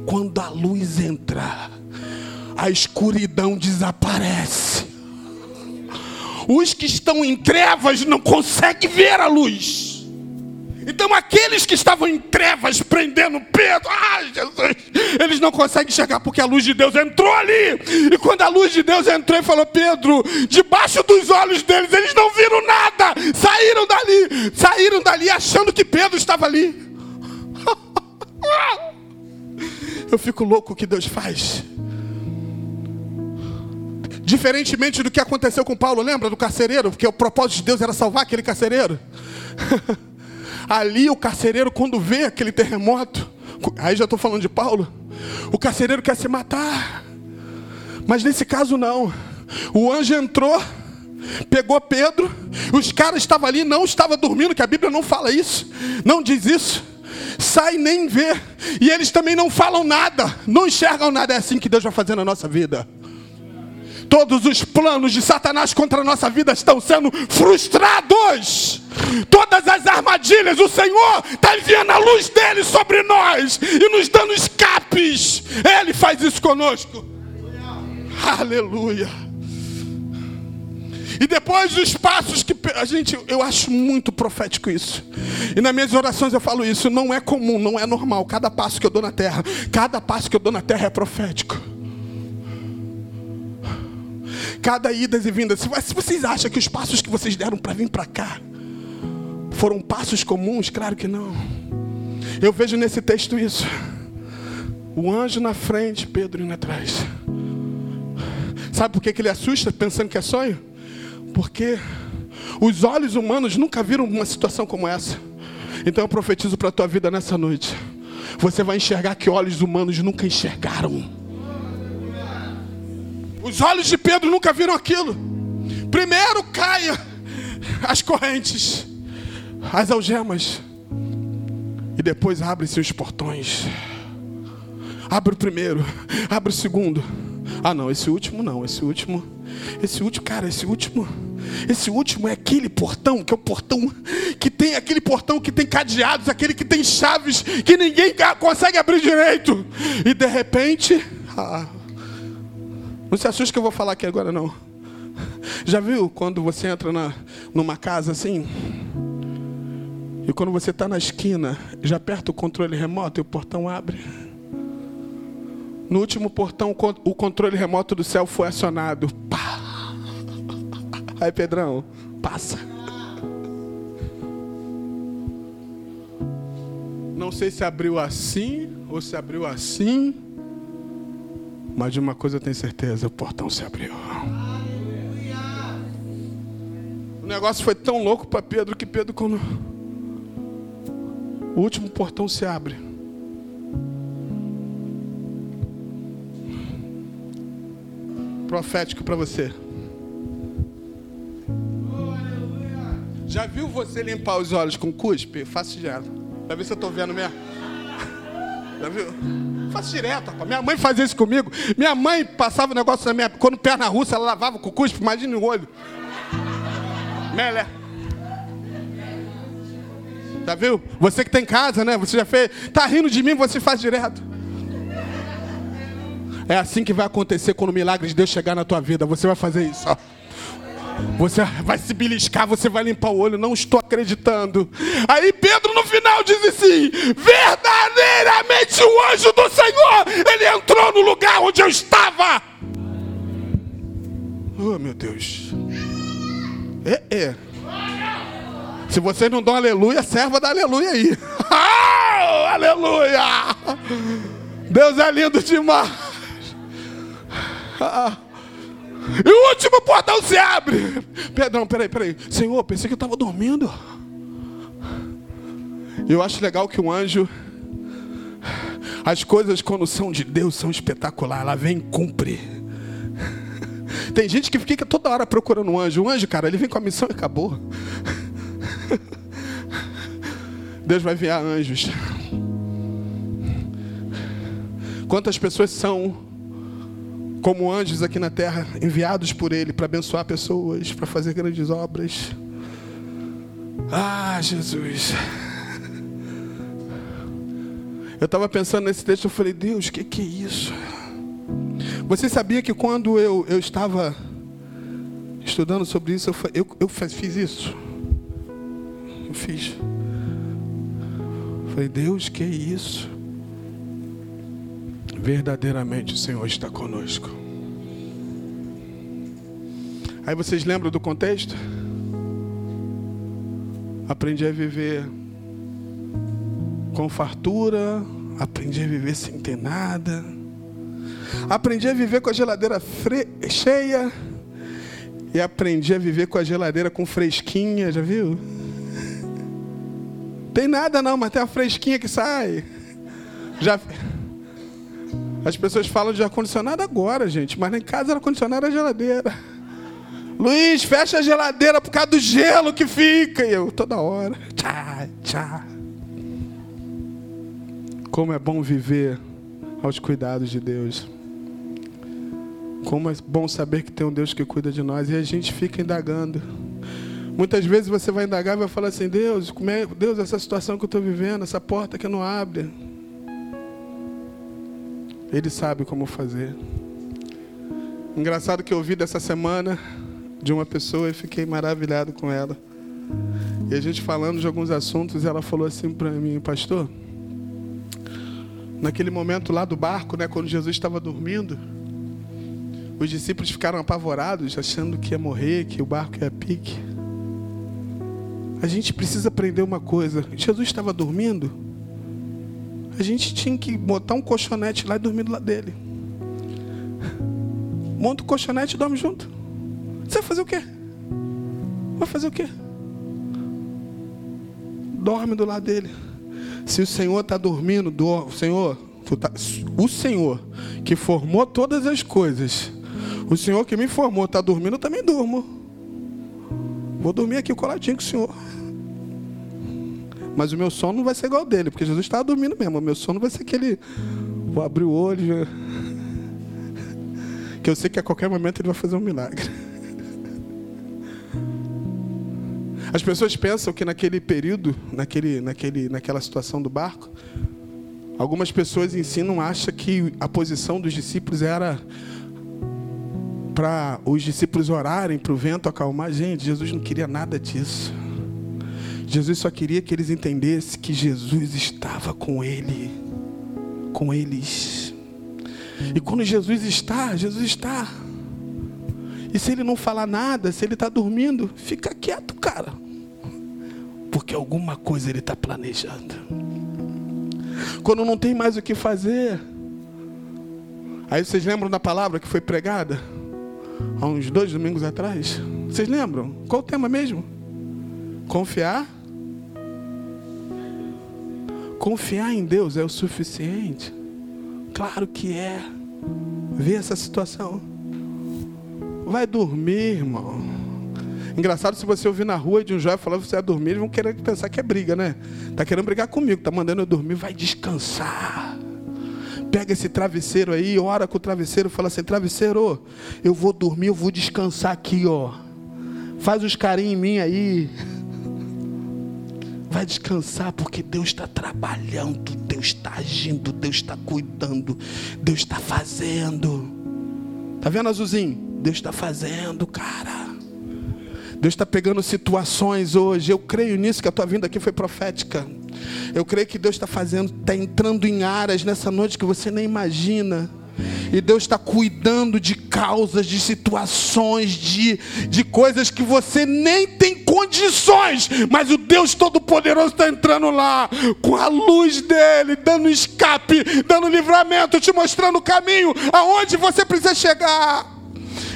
Quando a luz entra. A escuridão desaparece os que estão em trevas não conseguem ver a luz. Então aqueles que estavam em trevas prendendo Pedro, Jesus, eles não conseguem chegar porque a luz de Deus entrou ali. E quando a luz de Deus entrou e falou, Pedro, debaixo dos olhos deles, eles não viram nada. Saíram dali, saíram dali achando que Pedro estava ali. Eu fico louco o que Deus faz. Diferentemente do que aconteceu com Paulo, lembra do carcereiro? Porque o propósito de Deus era salvar aquele carcereiro. Ali o carcereiro, quando vê aquele terremoto, aí já estou falando de Paulo, o carcereiro quer se matar. Mas nesse caso não. O anjo entrou, pegou Pedro, os caras estavam ali, não estavam dormindo, que a Bíblia não fala isso, não diz isso. Sai nem vê, e eles também não falam nada, não enxergam nada. É assim que Deus vai fazer na nossa vida. Todos os planos de Satanás contra a nossa vida estão sendo frustrados. Todas as armadilhas, o Senhor está enviando a luz dele sobre nós e nos dando escapes. Ele faz isso conosco. Aleluia. E depois os passos que a gente, eu acho muito profético isso. E nas minhas orações eu falo isso, não é comum, não é normal. Cada passo que eu dou na terra, cada passo que eu dou na terra é profético cada idas e vindas. Se vocês acham que os passos que vocês deram para vir para cá foram passos comuns, claro que não. Eu vejo nesse texto isso. O anjo na frente, Pedro indo atrás. Sabe por que, ele assusta pensando que é sonho? Porque os olhos humanos nunca viram uma situação como essa. Então eu profetizo para a tua vida nessa noite. Você vai enxergar que olhos humanos nunca enxergaram. Os olhos de Pedro nunca viram aquilo. Primeiro caia as correntes, as algemas, e depois abre-se os portões. Abre o primeiro, abre o segundo. Ah, não, esse último não, esse último, esse último, cara, esse último, esse último é aquele portão que é o portão que tem aquele portão que tem cadeados, aquele que tem chaves que ninguém consegue abrir direito. E de repente, ah, não se assuste que eu vou falar aqui agora, não. Já viu quando você entra na, numa casa assim? E quando você está na esquina, já aperta o controle remoto e o portão abre. No último portão, o controle remoto do céu foi acionado. Pá! Aí, Pedrão, passa. Não sei se abriu assim ou se abriu assim. Mas de uma coisa eu tenho certeza: o portão se abriu. O negócio foi tão louco para Pedro que Pedro, quando o último portão se abre, profético para você. Já viu você limpar os olhos com cuspe? Faça direto. Pra ver se eu estou vendo mesmo. Já viu? Faço direto, rapaz. Minha mãe fazia isso comigo. Minha mãe passava o negócio na minha. Quando perna russa, ela lavava com cuspe, imagine o olho. Melé. Já viu? Você que tem casa, né? Você já fez. Tá rindo de mim, você faz direto. É assim que vai acontecer quando o milagre de Deus chegar na tua vida. Você vai fazer isso, ó. Você vai se beliscar, você vai limpar o olho, não estou acreditando. Aí Pedro no final diz assim: verdadeiramente o anjo do Senhor, ele entrou no lugar onde eu estava. Oh meu Deus. É, é. Se vocês não dão aleluia, serva da aleluia aí. Oh, aleluia! Deus é lindo demais. Ah. E o último portão se abre. Perdão, peraí, peraí. Senhor, pensei que eu estava dormindo. Eu acho legal que um anjo. As coisas quando são de Deus são espetaculares. Ela vem cumprir. Tem gente que fica toda hora procurando um anjo. Um anjo, cara, ele vem com a missão e acabou. Deus vai enviar anjos. Quantas pessoas são como anjos aqui na terra, enviados por Ele para abençoar pessoas, para fazer grandes obras? Ah, Jesus. Eu estava pensando nesse texto, eu falei, Deus, o que, que é isso? Você sabia que quando eu, eu estava estudando sobre isso, eu, eu, eu fiz isso? Eu fiz. Falei, Deus, que é isso? Verdadeiramente o Senhor está conosco. Aí vocês lembram do contexto? Aprendi a viver com fartura, aprendi a viver sem ter nada. Aprendi a viver com a geladeira cheia e aprendi a viver com a geladeira com fresquinha, já viu? Tem nada não, mas tem uma fresquinha que sai. Já As pessoas falam de ar-condicionado agora, gente, mas em casa ar-condicionado é geladeira. Luiz, fecha a geladeira por causa do gelo que fica. E eu, toda hora. Tchá, tchá. Como é bom viver aos cuidados de Deus. Como é bom saber que tem um Deus que cuida de nós. E a gente fica indagando. Muitas vezes você vai indagar e vai falar assim: Deus, como é, Deus, essa situação que eu estou vivendo, essa porta que não abre. Ele sabe como fazer. Engraçado que eu ouvi dessa semana de uma pessoa e fiquei maravilhado com ela. E a gente falando de alguns assuntos, ela falou assim para mim, pastor, naquele momento lá do barco, né, quando Jesus estava dormindo, os discípulos ficaram apavorados, achando que ia morrer, que o barco ia pique. A gente precisa aprender uma coisa. Jesus estava dormindo. A gente tinha que botar um colchonete lá e dormir do lado dele. Monta o colchonete e dorme junto. Você vai fazer o quê? Vai fazer o quê? Dorme do lado dele. Se o Senhor está dormindo, do, Senhor, tá, o Senhor que formou todas as coisas, o Senhor que me formou está dormindo, eu também durmo. Vou dormir aqui coladinho com o Senhor. Mas o meu sono não vai ser igual ao dele, porque Jesus estava dormindo mesmo. O meu sono vai ser aquele. Vou abrir o olho. Que eu sei que a qualquer momento ele vai fazer um milagre. As pessoas pensam que naquele período, naquele, naquele, naquela situação do barco, algumas pessoas ensinam, acham que a posição dos discípulos era para os discípulos orarem para o vento acalmar. Gente, Jesus não queria nada disso. Jesus só queria que eles entendessem que Jesus estava com ele, com eles. E quando Jesus está, Jesus está. E se ele não falar nada, se ele está dormindo, fica quieto, cara. Porque alguma coisa ele está planejando. Quando não tem mais o que fazer. Aí vocês lembram da palavra que foi pregada? Há uns dois domingos atrás? Vocês lembram? Qual o tema mesmo? Confiar Confiar em Deus é o suficiente? Claro que é. Vê essa situação. Vai dormir, irmão. Engraçado se você ouvir na rua de um jovem falando que você vai dormir, eles vão querer pensar que é briga, né? Tá querendo brigar comigo, tá mandando eu dormir, vai descansar. Pega esse travesseiro aí, ora com o travesseiro, fala assim: travesseiro, eu vou dormir, eu vou descansar aqui, ó. Faz os carinhos em mim aí. Vai descansar porque Deus está trabalhando, Deus está agindo, Deus está cuidando, Deus está fazendo. Tá vendo, Azulzinho? Deus está fazendo, cara. Deus está pegando situações hoje. Eu creio nisso que a tua vinda aqui foi profética. Eu creio que Deus está fazendo, está entrando em áreas nessa noite que você nem imagina. E Deus está cuidando de causas, de situações, de, de coisas que você nem tem condições, mas o Deus Todo-Poderoso está entrando lá com a luz dele, dando escape, dando livramento, te mostrando o caminho aonde você precisa chegar.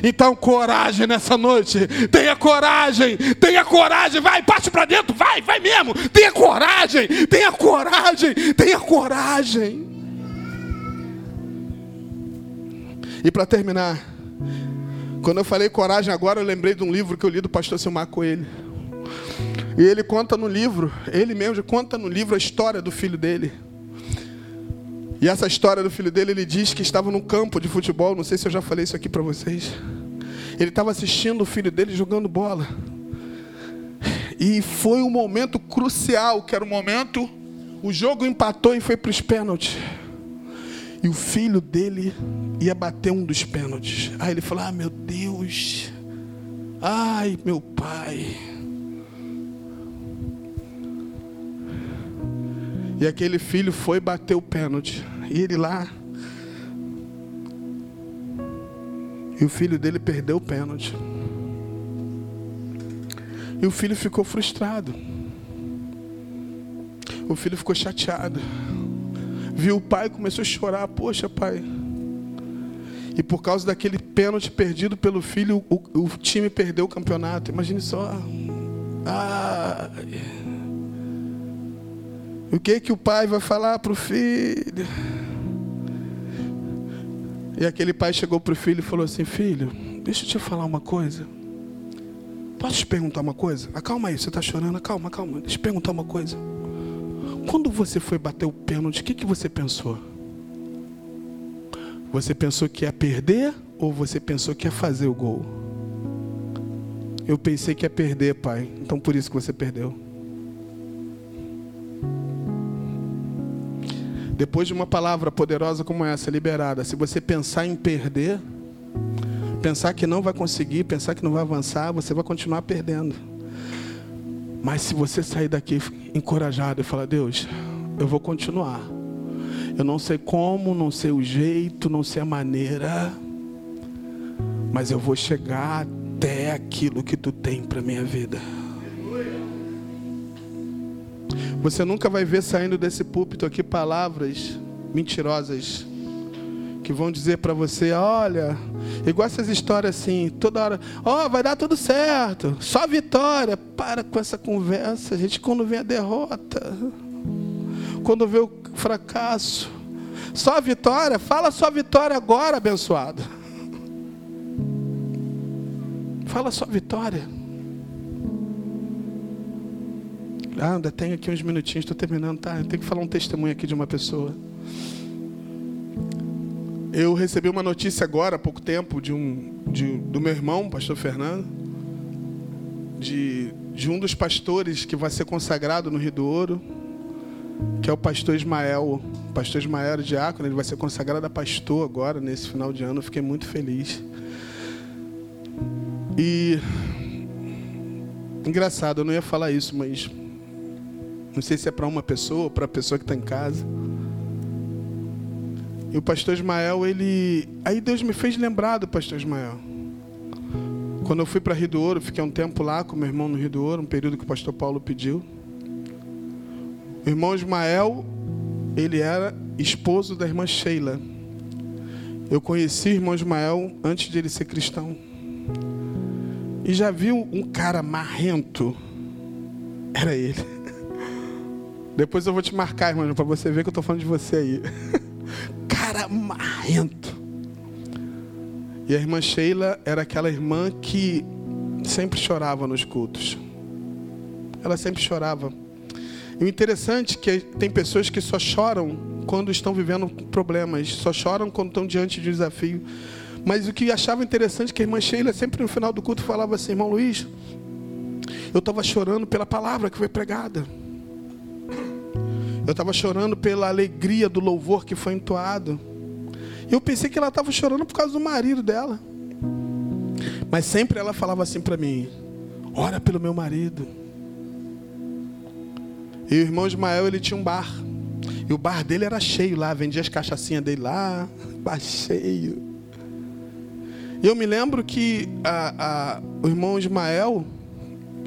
Então, coragem nessa noite. Tenha coragem, tenha coragem. Vai, parte para dentro, vai, vai mesmo. Tenha coragem, tenha coragem, tenha coragem. E para terminar, quando eu falei coragem agora, eu lembrei de um livro que eu li do pastor Silmar Coelho. E ele conta no livro, ele mesmo conta no livro a história do filho dele. E essa história do filho dele, ele diz que estava num campo de futebol, não sei se eu já falei isso aqui para vocês. Ele estava assistindo o filho dele jogando bola. E foi um momento crucial, que era o momento, o jogo empatou e foi para os pênaltis. E o filho dele ia bater um dos pênaltis. Aí ele falou: Ah, meu Deus. Ai, meu pai. E aquele filho foi bater o pênalti. E ele lá. E o filho dele perdeu o pênalti. E o filho ficou frustrado. O filho ficou chateado viu o pai começou a chorar. Poxa, pai. E por causa daquele pênalti perdido pelo filho, o, o time perdeu o campeonato. Imagine só. Ah. O que que o pai vai falar para o filho? E aquele pai chegou para o filho e falou assim: Filho, deixa eu te falar uma coisa. Posso te perguntar uma coisa? Acalma aí, você está chorando. Calma, calma. Deixa eu te perguntar uma coisa. Quando você foi bater o pênalti, o que, que você pensou? Você pensou que ia perder ou você pensou que ia fazer o gol? Eu pensei que ia perder, pai. Então por isso que você perdeu. Depois de uma palavra poderosa como essa liberada, se você pensar em perder, pensar que não vai conseguir, pensar que não vai avançar, você vai continuar perdendo. Mas se você sair daqui encorajado e falar, Deus, eu vou continuar. Eu não sei como, não sei o jeito, não sei a maneira, mas eu vou chegar até aquilo que tu tem para minha vida. Você nunca vai ver saindo desse púlpito aqui palavras mentirosas que vão dizer para você, olha, igual essas histórias assim, toda hora, ó, oh, vai dar tudo certo, só vitória. Para com essa conversa, gente, quando vem a derrota, quando vê o fracasso, só vitória, fala só vitória agora, abençoado. Fala só vitória. Ah, ainda tenho aqui uns minutinhos, estou terminando, tá? Eu tenho que falar um testemunho aqui de uma pessoa. Eu recebi uma notícia agora, há pouco tempo, de um, de, do meu irmão, pastor Fernando, de, de um dos pastores que vai ser consagrado no Rio do Ouro, que é o pastor Ismael. O pastor Ismael era diácono, ele vai ser consagrado a pastor agora, nesse final de ano. Eu fiquei muito feliz. E. Engraçado, eu não ia falar isso, mas. Não sei se é para uma pessoa ou para a pessoa que está em casa. E o pastor Ismael, ele. Aí Deus me fez lembrar do pastor Ismael. Quando eu fui para Rio do Ouro, fiquei um tempo lá com meu irmão no Rio do Ouro, um período que o pastor Paulo pediu. O irmão Ismael, ele era esposo da irmã Sheila. Eu conheci o irmão Ismael antes de ele ser cristão. E já viu um cara marrento? Era ele. Depois eu vou te marcar, irmão, para você ver que eu estou falando de você aí. cara marrento. E a irmã Sheila era aquela irmã que sempre chorava nos cultos. Ela sempre chorava. E o interessante é que tem pessoas que só choram quando estão vivendo problemas, só choram quando estão diante de um desafio. Mas o que achava interessante é que a irmã Sheila sempre no final do culto falava assim, irmão Luiz, eu estava chorando pela palavra que foi pregada. Eu estava chorando pela alegria do louvor que foi entoado. Eu pensei que ela estava chorando por causa do marido dela. Mas sempre ela falava assim para mim: Ora pelo meu marido. E o irmão Ismael, ele tinha um bar. E o bar dele era cheio lá, vendia as cachaçinhas dele lá, bar cheio. E eu me lembro que a, a, o irmão Ismael,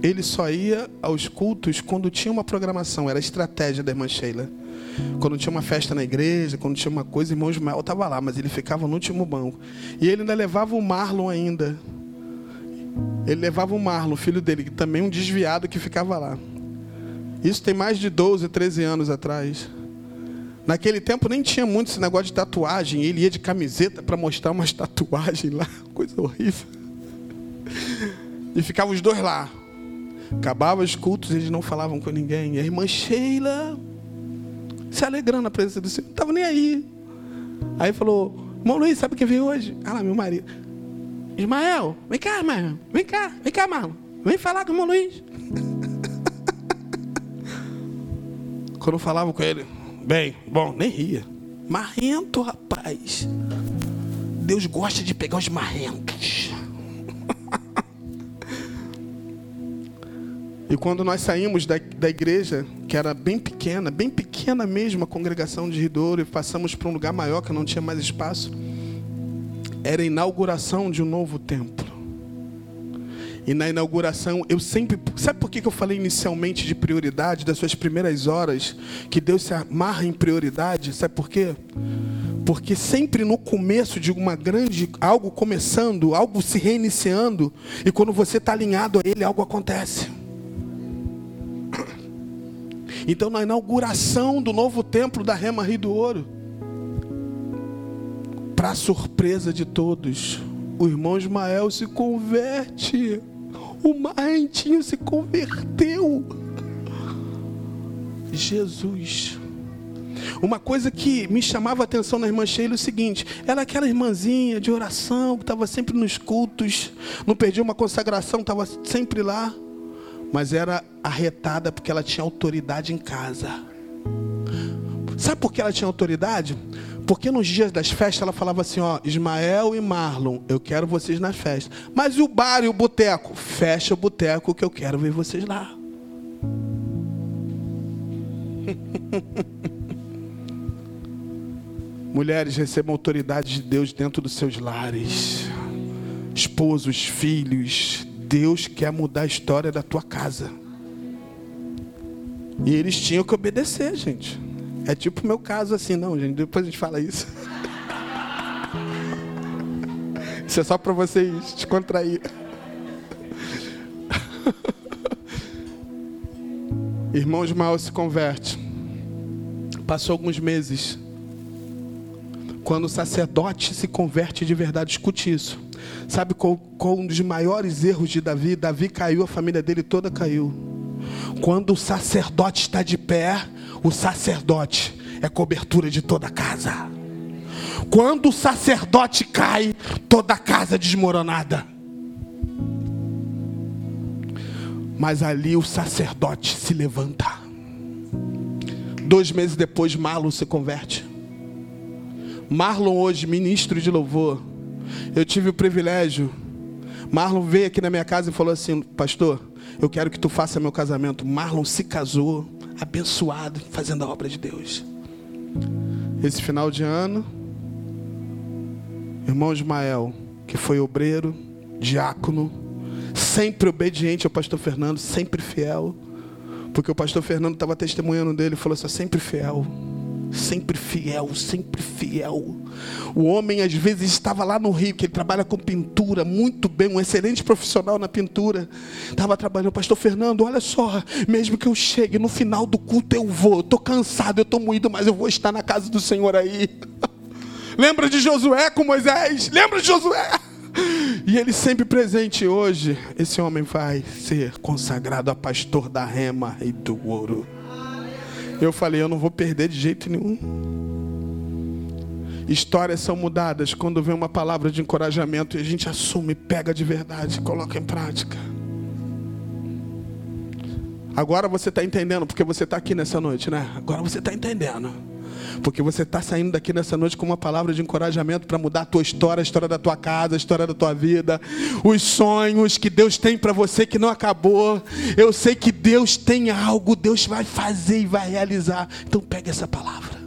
ele só ia aos cultos quando tinha uma programação, era a estratégia da irmã Sheila. Quando tinha uma festa na igreja, quando tinha uma coisa, o irmão Ismael estava lá, mas ele ficava no último banco. E ele ainda levava o Marlon ainda. Ele levava o Marlon, filho dele, também um desviado que ficava lá. Isso tem mais de 12, 13 anos atrás. Naquele tempo nem tinha muito esse negócio de tatuagem. Ele ia de camiseta para mostrar umas tatuagens lá, coisa horrível. E ficavam os dois lá. Acabava os cultos, eles não falavam com ninguém. E a irmã Sheila se alegrando na presença do Senhor, não estava nem aí. Aí falou: Irmão Luiz, sabe quem veio hoje? Ah lá, meu marido. Ismael, vem cá, Ismael. Vem cá, vem cá, Marlon. Vem falar com o irmão Luiz. Quando eu falava com ele, bem, bom, nem ria. Marrento, rapaz. Deus gosta de pegar os marrentos. E quando nós saímos da, da igreja, que era bem pequena, bem pequena mesmo, a congregação de Ridouro, e passamos para um lugar maior que não tinha mais espaço, era a inauguração de um novo templo. E na inauguração, eu sempre. Sabe por que eu falei inicialmente de prioridade, das suas primeiras horas, que Deus se amarra em prioridade? Sabe por quê? Porque sempre no começo de uma grande. algo começando, algo se reiniciando, e quando você está alinhado a Ele, algo acontece. Então, na inauguração do novo templo da Rema Rio do Ouro, para surpresa de todos, o irmão Ismael se converte. O Marrentinho se converteu. Jesus. Uma coisa que me chamava a atenção na irmã Sheila é o seguinte: ela é aquela irmãzinha de oração, que estava sempre nos cultos, não perdia uma consagração, estava sempre lá, mas era arretada porque ela tinha autoridade em casa. Sabe por que ela tinha autoridade? Porque nos dias das festas ela falava assim, ó, Ismael e Marlon, eu quero vocês nas festas. Mas e o bar e o boteco? Fecha o boteco que eu quero ver vocês lá. Mulheres recebam autoridade de Deus dentro dos seus lares. Esposos, filhos, Deus quer mudar a história da tua casa. E eles tinham que obedecer, gente. É tipo o meu caso assim, não, gente. Depois a gente fala isso. Isso é só para vocês descontrair. Irmão Ismael se converte. Passou alguns meses. Quando o sacerdote se converte de verdade, escute isso. Sabe qual, qual um dos maiores erros de Davi? Davi caiu, a família dele toda caiu. Quando o sacerdote está de pé, o sacerdote é cobertura de toda a casa. Quando o sacerdote cai, toda a casa é desmoronada. Mas ali o sacerdote se levanta. Dois meses depois, Marlon se converte. Marlon, hoje, ministro de louvor. Eu tive o privilégio. Marlon veio aqui na minha casa e falou assim: Pastor, eu quero que tu faça meu casamento. Marlon se casou, abençoado, fazendo a obra de Deus. Esse final de ano, irmão Ismael, que foi obreiro, diácono, sempre obediente ao pastor Fernando, sempre fiel, porque o pastor Fernando estava testemunhando dele, falou assim: sempre fiel sempre fiel, sempre fiel. O homem às vezes estava lá no Rio, que ele trabalha com pintura, muito bem, um excelente profissional na pintura. Estava trabalhando, pastor Fernando, olha só, mesmo que eu chegue no final do culto eu vou. Estou cansado, eu estou moído, mas eu vou estar na casa do Senhor aí. Lembra de Josué com Moisés? Lembra de Josué? E ele sempre presente hoje, esse homem vai ser consagrado a pastor da rema e do ouro. Eu falei, eu não vou perder de jeito nenhum. Histórias são mudadas quando vem uma palavra de encorajamento e a gente assume, pega de verdade, coloca em prática. Agora você está entendendo porque você está aqui nessa noite, né? Agora você está entendendo. Porque você está saindo daqui nessa noite com uma palavra de encorajamento para mudar a tua história, a história da tua casa, a história da tua vida, os sonhos que Deus tem para você que não acabou. Eu sei que Deus tem algo, Deus vai fazer e vai realizar. Então pegue essa palavra.